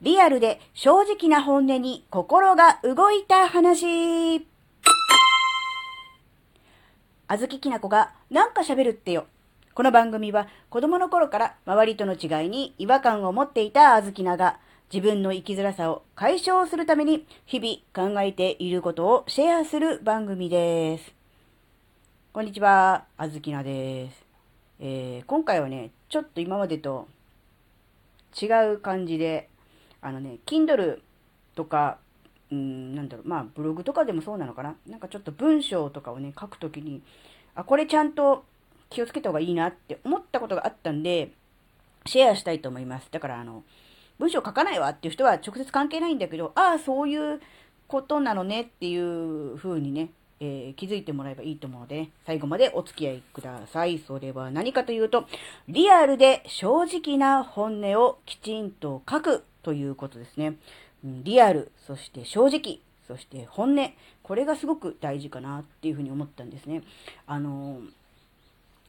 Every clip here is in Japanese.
リアルで正直な本音に心が動いた話。あずききなこがなんか喋るってよ。この番組は子供の頃から周りとの違いに違和感を持っていたあずきなが自分の生きづらさを解消するために日々考えていることをシェアする番組です。こんにちは、あずきなです。えー、今回はね、ちょっと今までと違う感じで、あのね、Kindle とか、うん、なんだろう、まあ、ブログとかでもそうなのかな？なんかちょっと文章とかをね、書くときに、あ、これちゃんと気をつけた方がいいなって思ったことがあったんで、シェアしたいと思います。だから、あの、文章書かないわっていう人は直接関係ないんだけど、ああ、そういうことなのねっていう風にね、えー、気づいてもらえばいいと思うので、ね、最後までお付き合いください。それは何かというと、リアルで正直な本音をきちんと書くということですね。リアル、そして正直、そして本音。これがすごく大事かなっていうふうに思ったんですね。あの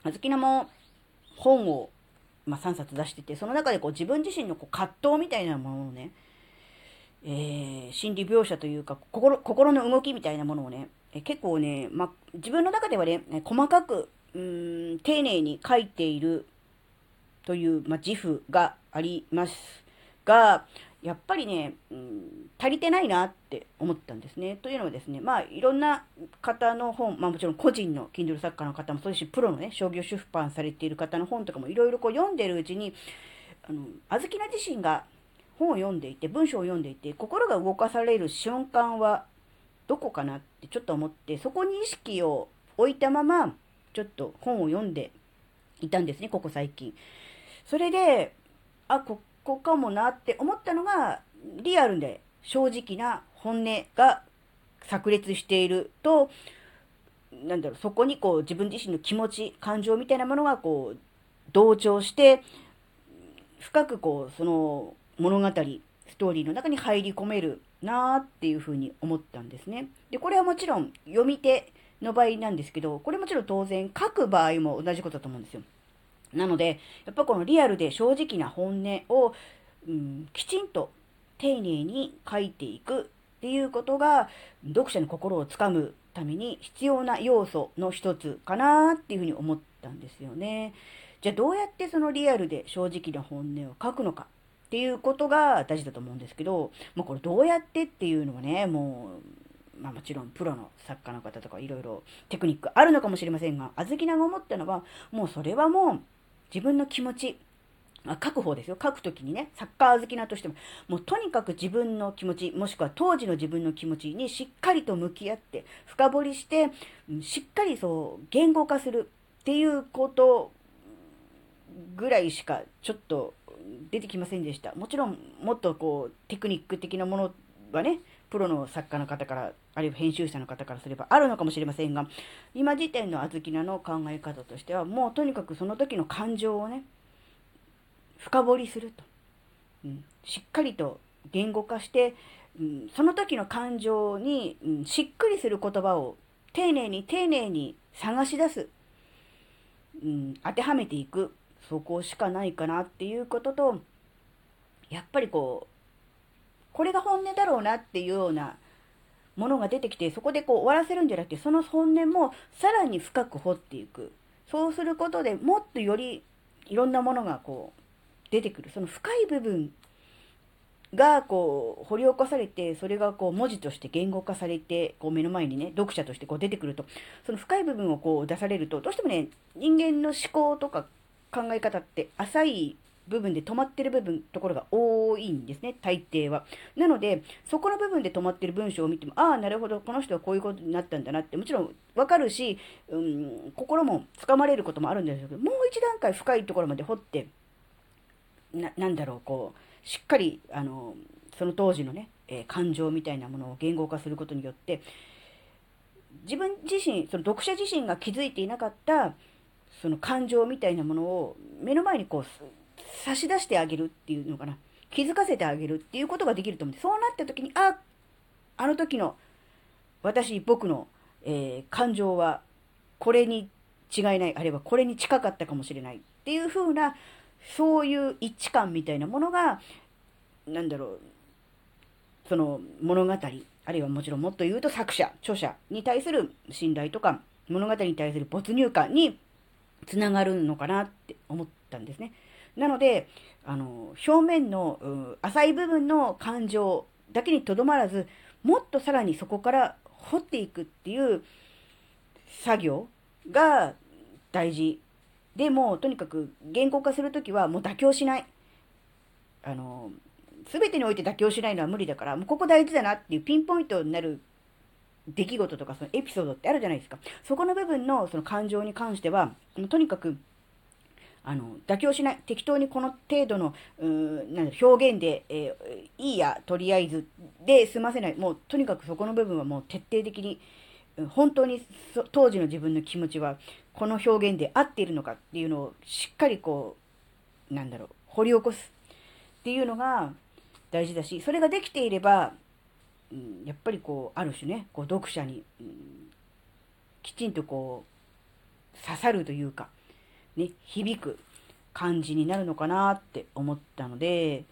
あずきなも本を、まあ、3冊出してて、その中でこう自分自身のこう葛藤みたいなものをね、えー、心理描写というか心、心の動きみたいなものをね、え結構ね、ま、自分の中ではね、細かく、うん、丁寧に書いているという、ま自負がありますが、やっぱりね、うん、足りてないなって思ったんですね。というのはですね、まあ、いろんな方の本、まあもちろん個人の Kindle 作家の方もそうですし、プロのね、商業出版されている方の本とかもいろいろこう読んでるうちに、あの、あずきな自身が本を読んでいて、文章を読んでいて、心が動かされる瞬間はどこかなってちょっと思って、そこに意識を置いたまま、ちょっと本を読んでいたんですね、ここ最近。それで、あ、ここかもなって思ったのが、リアルで正直な本音が炸裂していると、なんだろう、そこにこう自分自身の気持ち、感情みたいなものがこう同調して、深くこう、その物語、ストーリーの中に入り込めるなーっていうふうに思ったんですね。で、これはもちろん読み手の場合なんですけど、これもちろん当然書く場合も同じことだと思うんですよ。なので、やっぱこのリアルで正直な本音を、うん、きちんと丁寧に書いていくっていうことが、読者の心をつかむために必要な要素の一つかなっていうふうに思ったんですよね。じゃあどうやってそのリアルで正直な本音を書くのかっていうことが大事だと思うんですけど、もうこれどうやってっていうのはね、もう、まあもちろんプロの作家の方とかいろいろテクニックあるのかもしれませんが、あずきなが思ったのは、もうそれはもう自分の気持ち、あ、書く方ですよ。書くときにね、サッカー好きなとしても、もうとにかく自分の気持ち、もしくは当時の自分の気持ちにしっかりと向き合って、深掘りして、しっかりそう、言語化するっていうことぐらいしか、ちょっと出てきませんでした。もちろん、もっとこう、テクニック的なものはね、プロの作家の方から、あるいは編集者の方からすればあるのかもしれませんが、今時点のあずきなの考え方としては、もうとにかくその時の感情をね、深掘りすると。うん、しっかりと言語化して、うん、その時の感情に、うん、しっくりする言葉を丁寧に丁寧に探し出す。うん、当てはめていく。そこしかないかなっていうことと、やっぱりこう、これが本音だろうなっていうようなものが出てきて、そこでこう終わらせるんじゃなくて、その本音もさらに深く掘っていく。そうすることでもっとよりいろんなものがこう出てくる。その深い部分がこう掘り起こされて、それがこう文字として言語化されて、こう目の前にね、読者としてこう出てくると、その深い部分をこう出されると、どうしてもね、人間の思考とか考え方って浅い部分で止まってる部分、ところが多いんですね、大抵は。なので、そこの部分で止まってる文章を見ても、ああ、なるほど、この人はこういうことになったんだなって、もちろんわかるし、うん、心もつかまれることもあるんですけど、もう一段階深いところまで掘って、な、なんだろう、こう、しっかり、あの、その当時のね、えー、感情みたいなものを言語化することによって、自分自身、その読者自身が気づいていなかった、その感情みたいなものを目の前にこう差し出してあげるっていうのかな気づかせてあげるっていうことができると思うんでそうなった時にああの時の私僕の、えー、感情はこれに違いないあるいはこれに近かったかもしれないっていう風なそういう一致感みたいなものがなんだろう、その物語、あるいはもちろんもっと言うと作者、著者に対する信頼とか、物語に対する没入感につながるのかなって思ったんですね。なので、あの、表面の、浅い部分の感情だけにとどまらず、もっとさらにそこから掘っていくっていう作業が大事。でも、とにかく言語化するときはもう妥協しない。あの、すべてにおいて妥協しないのは無理だから、もうここ大事だなっていうピンポイントになる出来事とかそのエピソードってあるじゃないですか。そこの部分のその感情に関しては、とにかく、あの、妥協しない。適当にこの程度の、うーなん表現で、えー、いいや、とりあえず、で済ませない。もう、とにかくそこの部分はもう徹底的に、本当に当時の自分の気持ちは、この表現で合っているのかっていうのをしっかりこう、なんだろう、掘り起こすっていうのが大事だし、それができていれば、うん、やっぱりこう、ある種ね、こう読者に、うん、きちんとこう、刺さるというか、ね、響く感じになるのかなって思ったので、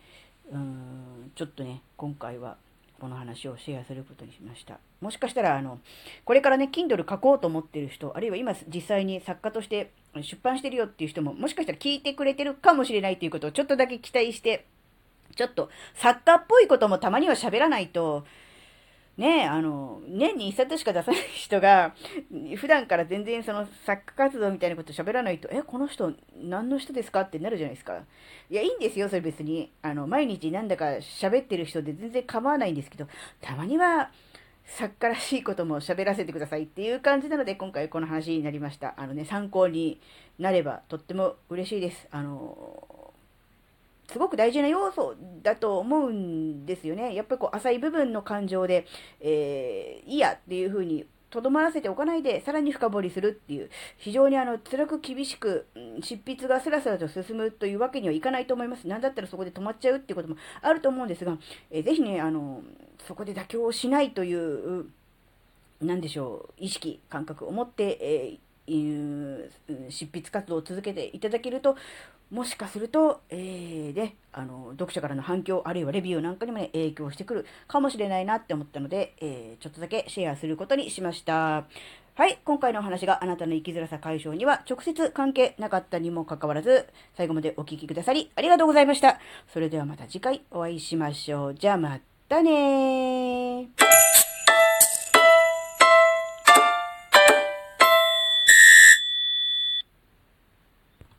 うん、ちょっとね、今回はこの話をシェアすることにしました。もしかしたら、あの、これからね、Kindle 書こうと思ってる人、あるいは今実際に作家として出版してるよっていう人も、もしかしたら聞いてくれてるかもしれないということをちょっとだけ期待して、ちょっと作家っぽいこともたまには喋らないと、ねあの、年に一冊しか出さない人が、普段から全然その作家活動みたいなこと喋らないと、え、この人何の人ですかってなるじゃないですか。いや、いいんですよ、それ別に。あの、毎日なんだか喋ってる人で全然構わないんですけど、たまには、作家らしいことも喋らせてくださいっていう感じなので、今回この話になりました。あのね、参考になればとっても嬉しいです。あの、すごく大事な要素だと思うんですよね。やっぱりこう浅い部分の感情で、えー、いいやっていうふうにとどまらせておかないで、さらに深掘りするっていう、非常にあの、辛く厳しく、執筆がスラスラと進むというわけにはいかないと思います。なんだったらそこで止まっちゃうっていうこともあると思うんですが、えー、ぜひね、あの、そこで妥協しないという、なんでしょう、意識、感覚を持って、えー、執筆活動を続けていただけると、もしかすると、えー、で、あの、読者からの反響、あるいはレビューなんかにもね、影響してくるかもしれないなって思ったので、えー、ちょっとだけシェアすることにしました。はい、今回のお話があなたの生きづらさ解消には直接関係なかったにもかかわらず、最後までお聴きくださりありがとうございました。それではまた次回お会いしましょう。じゃあまたね。